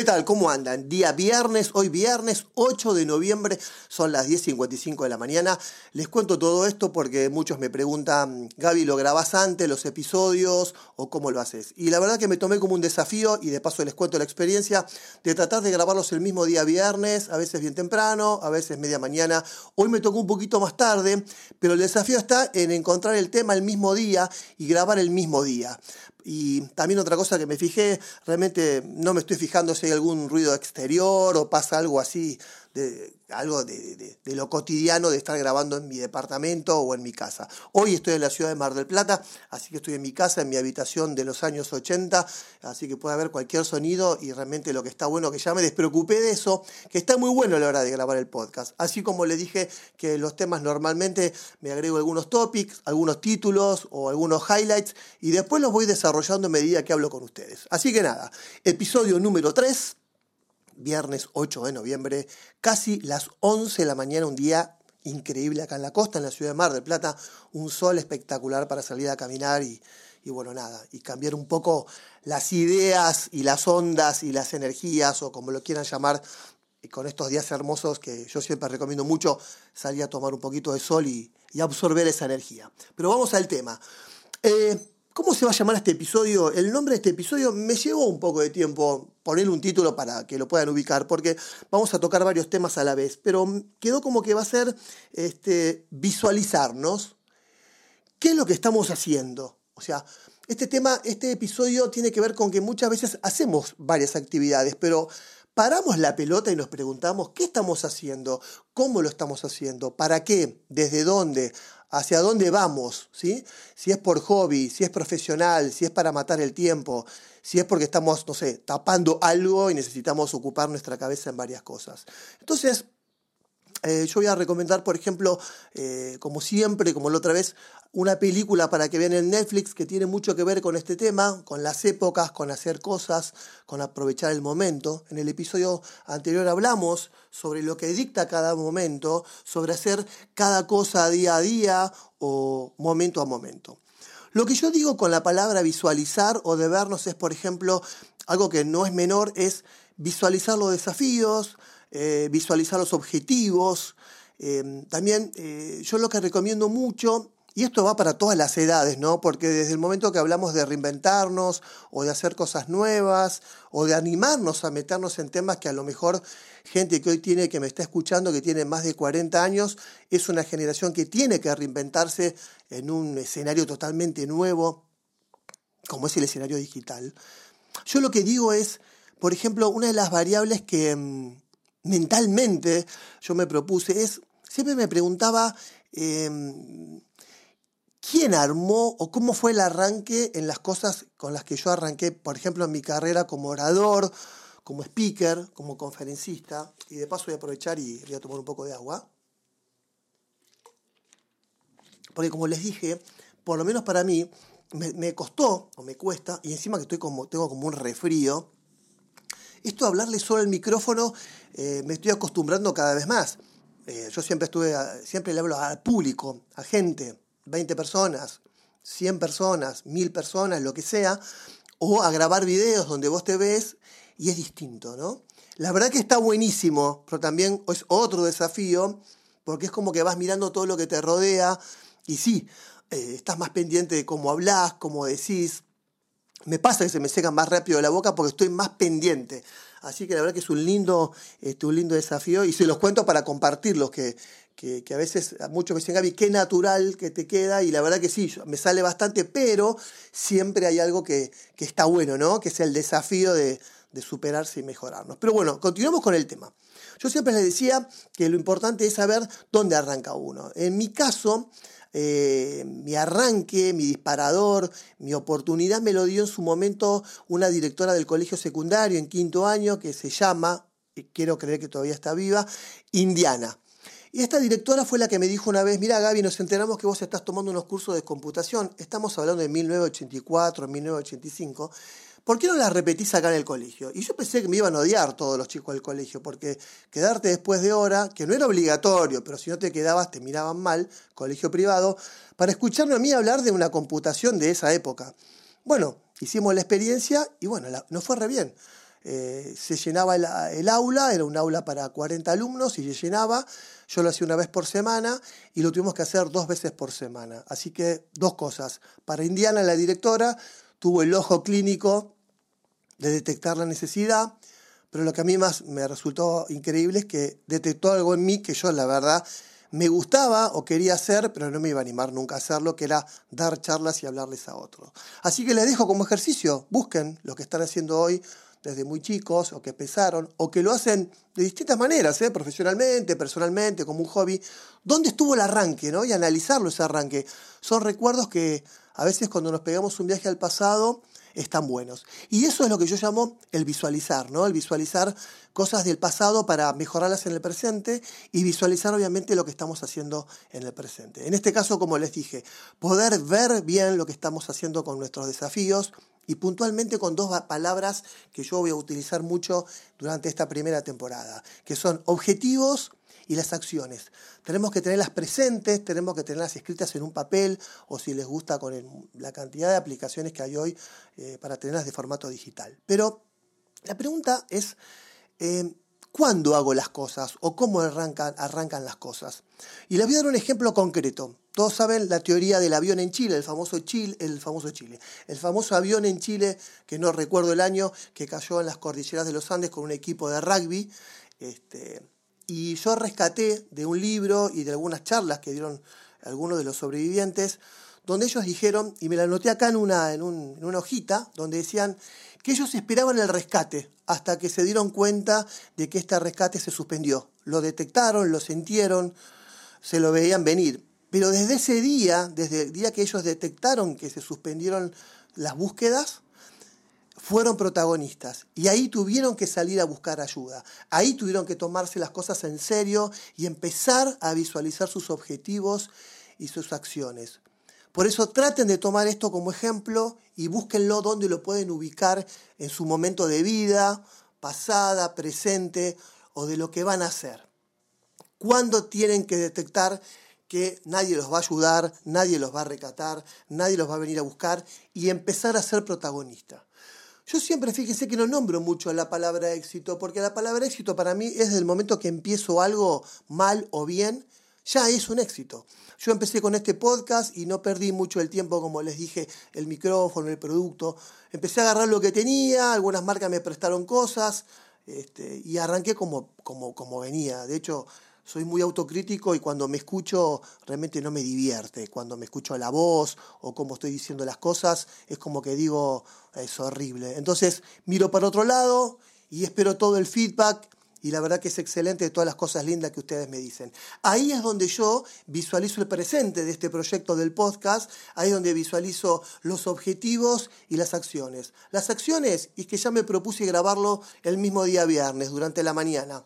¿Qué tal? ¿Cómo andan? Día viernes, hoy viernes 8 de noviembre, son las 10.55 de la mañana. Les cuento todo esto porque muchos me preguntan, Gaby, ¿lo grabás antes los episodios o cómo lo haces? Y la verdad que me tomé como un desafío y de paso les cuento la experiencia de tratar de grabarlos el mismo día viernes, a veces bien temprano, a veces media mañana. Hoy me tocó un poquito más tarde, pero el desafío está en encontrar el tema el mismo día y grabar el mismo día. Y también otra cosa que me fijé, realmente no me estoy fijando si hay algún ruido exterior o pasa algo así de algo de, lo cotidiano de estar grabando en mi departamento o en mi casa. Hoy estoy en la ciudad de Mar del Plata, así que estoy en mi casa, en mi habitación de los años 80, así que puede haber cualquier sonido y realmente lo que está bueno que ya me despreocupé de eso, que está muy bueno a la hora de grabar el podcast. Así como le dije que los temas normalmente me agrego algunos topics, algunos títulos o algunos highlights y después los voy desarrollando a medida que hablo con ustedes. Así que nada, episodio número 3 viernes 8 de noviembre, casi las 11 de la mañana, un día increíble acá en la costa, en la ciudad de Mar del Plata, un sol espectacular para salir a caminar y, bueno, nada, y cambiar un poco las ideas y las ondas y las energías, o como lo quieran llamar, con estos días hermosos que yo siempre recomiendo mucho, salir a tomar un poquito de sol y, absorber esa energía. Pero vamos al tema. Eh, ¿Cómo se va a llamar este episodio? El nombre de este episodio me llevó un poco de tiempo ponerle un título para que lo puedan ubicar, porque vamos a tocar varios temas a la vez, pero quedó como que va a ser este, visualizarnos qué es lo que estamos haciendo. O sea, este tema, este episodio tiene que ver con que muchas veces hacemos varias actividades, pero paramos la pelota y nos preguntamos qué estamos haciendo, cómo lo estamos haciendo, para qué, desde dónde, hacia dónde vamos, ¿sí? Si es por hobby, si es profesional, si es para matar el tiempo, si es porque estamos, no sé, tapando algo y necesitamos ocupar nuestra cabeza en varias cosas. Entonces, eh, yo voy a recomendar, por ejemplo, eh, como siempre, como la otra vez, una película para que vean en Netflix que tiene mucho que ver con este tema, con las épocas, con hacer cosas, con aprovechar el momento. En el episodio anterior hablamos sobre lo que dicta cada momento, sobre hacer cada cosa día a día o momento a momento. Lo que yo digo con la palabra visualizar o de vernos es, por ejemplo, algo que no es menor, es visualizar los desafíos, eh, visualizar los objetivos. Eh, también eh, yo lo que recomiendo mucho, y esto va para todas las edades, ¿no? Porque desde el momento que hablamos de reinventarnos o de hacer cosas nuevas o de animarnos a meternos en temas que a lo mejor gente que hoy tiene, que me está escuchando, que tiene más de 40 años, es una generación que tiene que reinventarse en un escenario totalmente nuevo, como es el escenario digital. Yo lo que digo es, por ejemplo, una de las variables que mm, mentalmente yo me propuse es, siempre me preguntaba em, quién armó o cómo fue el arranque en las cosas con las que yo arranqué, por ejemplo, en mi carrera como orador, como speaker, como conferencista. Y de paso voy a aprovechar y voy a tomar un poco de agua. Porque como les dije, por lo menos para mí, me, costó o me cuesta, y encima que estoy como, tengo como un refrío, esto de hablarle solo al micrófono eh, me estoy acostumbrando cada vez más. Eh, yo siempre estuve, siempre le hablo al público, a gente, 20 personas, 100 personas, 1000 personas, lo que sea, o a grabar videos donde vos te ves y es distinto, ¿no? La verdad que está buenísimo, pero también es otro desafío, porque es como que vas mirando todo lo que te rodea y sí, eh, estás más pendiente de cómo hablas, cómo decís, me pasa que se me seca más rápido la boca porque estoy más pendiente. Así que la verdad que es un lindo, este, un lindo desafío y se los cuento para compartirlos, que, que, a veces muchos me dicen, Gaby, qué natural que te queda y la verdad que sí, me sale bastante, pero siempre hay algo que, que está bueno, ¿no? Que es el desafío de, de superarse y mejorarnos. Pero bueno, continuamos con el tema. Yo siempre les decía que lo importante es saber dónde arranca uno. En mi caso, eh, mi arranque, mi disparador, mi oportunidad me lo dio en su momento una directora del colegio secundario en quinto año que se llama, y quiero creer que todavía está viva, Indiana. Y esta directora fue la que me dijo una vez, mira Gaby, nos enteramos que vos estás tomando unos cursos de computación, estamos hablando de 1984, 1985, ¿por qué no las repetís acá en el colegio? Y yo pensé que me iban a odiar todos los chicos del colegio, porque quedarte después de hora, que no era obligatorio, pero si no te quedabas te miraban mal, colegio privado, para escucharme a mí hablar de una computación de esa época. Bueno, hicimos la experiencia y bueno, nos fue re bien. eh, se llenaba el, aula, era un aula para 40 alumnos y se llenaba. Yo lo hacía una vez por semana y lo tuvimos que hacer dos veces por semana. Así que dos cosas. Para Indiana, la directora tuvo el ojo clínico de detectar la necesidad, pero lo que a mí más me resultó increíble es que detectó algo en mí que yo, la verdad, me gustaba o quería hacer, pero no me iba a animar nunca a hacerlo, que era dar charlas y hablarles a otros. Así que les dejo como ejercicio, busquen lo que están haciendo hoy desde muy chicos o que empezaron o que lo hacen de distintas maneras, ¿eh? profesionalmente, personalmente, como un hobby. ¿Dónde estuvo el arranque? ¿no? Y analizarlo ese arranque. Son recuerdos que a veces cuando nos pegamos un viaje al pasado están buenos. Y eso es lo que yo llamo el visualizar, ¿no? El visualizar cosas del pasado para mejorarlas en el presente y visualizar obviamente lo que estamos haciendo en el presente. En este caso, como les dije, poder ver bien lo que estamos haciendo con nuestros desafíos y puntualmente con dos palabras que yo voy a utilizar mucho durante esta primera temporada, que son objetivos y las acciones. Tenemos que tenerlas presentes, tenemos que tenerlas escritas en un papel o si les gusta con la cantidad de aplicaciones que hay hoy eh, para tenerlas de formato digital. Pero la pregunta es, eh, ¿cuándo hago las cosas o cómo arrancan, arrancan las cosas? Y les voy a dar un ejemplo concreto. Todos saben la teoría del avión en Chile, el famoso Chile, el famoso Chile. El famoso avión en Chile, que no recuerdo el año, que cayó en las cordilleras de los Andes con un equipo de rugby. Este, y yo rescaté de un libro y de algunas charlas que dieron algunos de los sobrevivientes, donde ellos dijeron, y me la anoté acá en una, en, una hojita, donde decían que ellos esperaban el rescate hasta que se dieron cuenta de que este rescate se suspendió. Lo detectaron, lo sintieron, se lo veían venir. Pero desde ese día, desde el día que ellos detectaron que se suspendieron las búsquedas, fueron protagonistas y ahí tuvieron que salir a buscar ayuda. Ahí tuvieron que tomarse las cosas en serio y empezar a visualizar sus objetivos y sus acciones. Por eso traten de tomar esto como ejemplo y búsquenlo donde lo pueden ubicar en su momento de vida, pasada, presente o de lo que van a hacer. ¿Cuándo tienen que detectar que nadie los va a ayudar, nadie los va a recatar, nadie los va a venir a buscar y empezar a ser protagonista? Yo siempre fíjense que no nombro mucho la palabra éxito, porque la palabra éxito para mí es desde el momento que empiezo algo mal o bien, ya es un éxito. Yo empecé con este podcast y no perdí mucho el tiempo, como les dije, el micrófono, el producto. Empecé a agarrar lo que tenía, algunas marcas me prestaron cosas este, y arranqué como, como, como venía. De hecho, soy muy autocrítico y cuando me escucho realmente no me divierte. Cuando me escucho la voz o cómo estoy diciendo las cosas, es como que digo, es horrible. Entonces miro para otro lado y espero todo el feedback y la verdad que es excelente de todas las cosas lindas que ustedes me dicen. Ahí es donde yo visualizo el presente de este proyecto del podcast, ahí es donde visualizo los objetivos y las acciones. Las acciones, y que ya me propuse grabarlo el mismo día viernes, durante la mañana.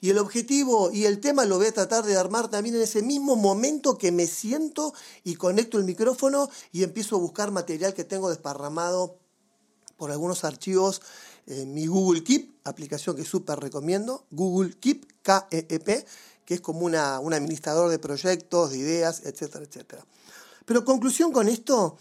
Y el objetivo y el tema lo voy a tratar de armar también en ese mismo momento que me siento y conecto el micrófono y empiezo a buscar material que tengo desparramado por algunos archivos en mi Google Keep, aplicación que súper recomiendo, Google Keep, K-E-E-P, que es como una, un administrador de proyectos, de ideas, etcétera, etcétera. Pero conclusión con esto,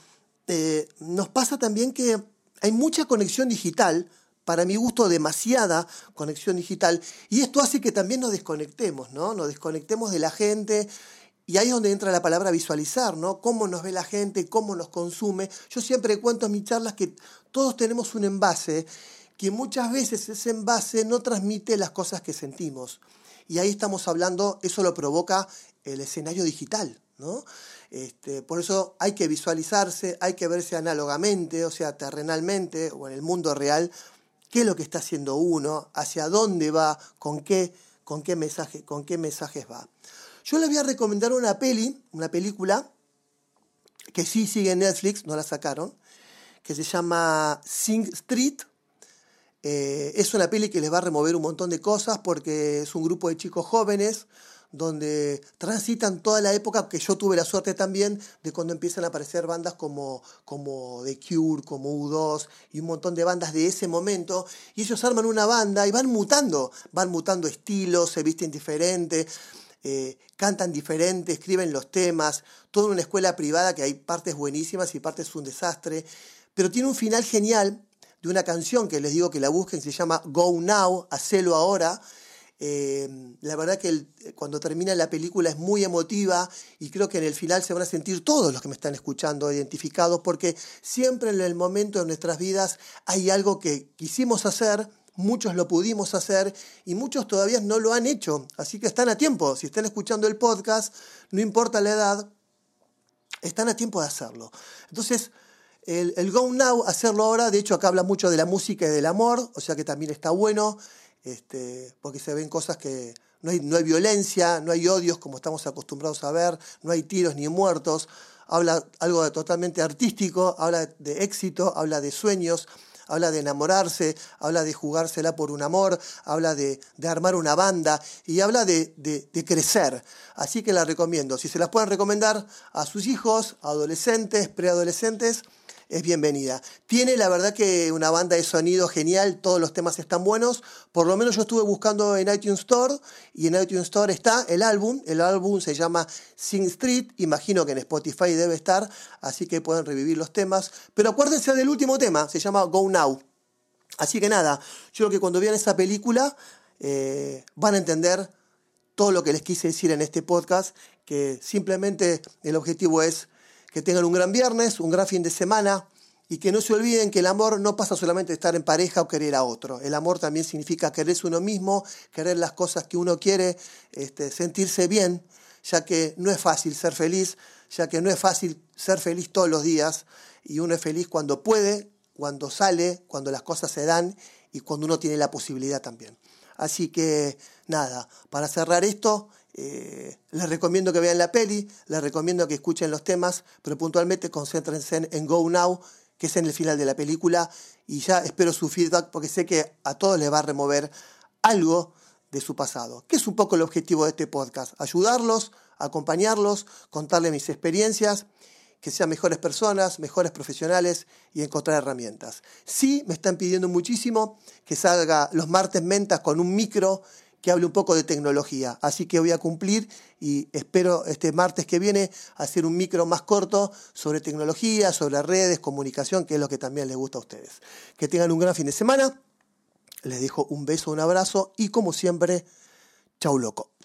eh, nos pasa también que hay mucha conexión digital para mi gusto, demasiada conexión digital. Y esto hace que también nos desconectemos, ¿no? Nos desconectemos de la gente. Y ahí es donde entra la palabra visualizar, ¿no? Cómo nos ve la gente, cómo nos consume. Yo siempre cuento en mis charlas que todos tenemos un envase, que muchas veces ese envase no transmite las cosas que sentimos. Y ahí estamos hablando, eso lo provoca el escenario digital, ¿no? Este, por eso hay que visualizarse, hay que verse análogamente, o sea, terrenalmente o en el mundo real, qué es lo que está haciendo uno, hacia dónde va, con qué, con qué, mensaje, con qué mensajes va. Yo les voy a recomendar una peli, una película, que sí sigue en Netflix, no la sacaron, que se llama Sing Street. Eh, es una peli que les va a remover un montón de cosas porque es un grupo de chicos jóvenes donde transitan toda la época que yo tuve la suerte también de cuando empiezan a aparecer bandas como, como The Cure, como U2 y un montón de bandas de ese momento, y ellos arman una banda y van mutando, van mutando estilos, se visten diferentes. Eh, cantan diferente, escriben los temas, toda una escuela privada que hay partes buenísimas y partes un desastre, pero tiene un final genial de una canción que les digo que la busquen, se llama Go Now, hacelo ahora. Eh, la verdad que cuando termina la película es muy emotiva y creo que en el final se van a sentir todos los que me están escuchando identificados porque siempre en el momento de nuestras vidas hay algo que quisimos hacer, muchos lo pudimos hacer y muchos todavía no lo han hecho, así que están a tiempo, si están escuchando el podcast, no importa la edad, están a tiempo de hacerlo. Entonces, el, el Go Now, hacerlo ahora, de hecho acá habla mucho de la música y del amor, o sea que también está bueno, este, porque se ven cosas que no hay, no hay violencia, no hay odios como estamos acostumbrados a ver, no hay tiros ni muertos, habla algo de totalmente artístico, habla de éxito, habla de sueños, habla de enamorarse, habla de jugársela por un amor, habla de, armar una banda y habla de, de, crecer. Así que la recomiendo. Si se las pueden recomendar a sus hijos, adolescentes, preadolescentes, es bienvenida. Tiene la verdad que una banda de sonido genial, todos los temas están buenos. Por lo menos yo estuve buscando en iTunes Store y en iTunes Store está el álbum. El álbum se llama Sing Street, imagino que en Spotify debe estar, así que pueden revivir los temas. Pero acuérdense del último tema, se llama Go Now. Así que nada, yo creo que cuando vean esa película eh, van a entender todo lo que les quise decir en este podcast, que simplemente el objetivo es que tengan un gran viernes, un gran fin de semana y que no se olviden que el amor no pasa solamente de estar en pareja o querer a otro. El amor también significa quererse uno mismo, querer las cosas que uno quiere, este, sentirse bien, ya que no es fácil ser feliz, ya que no es fácil ser feliz todos los días y uno es feliz cuando puede, cuando sale, cuando las cosas se dan y cuando uno tiene la posibilidad también. Así que nada, para cerrar esto, eh, les recomiendo que vean la peli, les recomiendo que escuchen los temas, pero puntualmente concéntrense en, Go Now, que es en el final de la película, y ya espero su feedback porque sé que a todos les va a remover algo de su pasado, que es un poco el objetivo de este podcast, ayudarlos, acompañarlos, contarles mis experiencias, que sean mejores personas, mejores profesionales y encontrar herramientas. Sí, me están pidiendo muchísimo que salga los martes mentas con un micro que hable un poco de tecnología. Así que voy a cumplir y espero este martes que viene hacer un micro más corto sobre tecnología, sobre redes, comunicación, que es lo que también les gusta a ustedes. Que tengan un gran fin de semana. Les dejo un beso, un abrazo y como siempre, chau loco.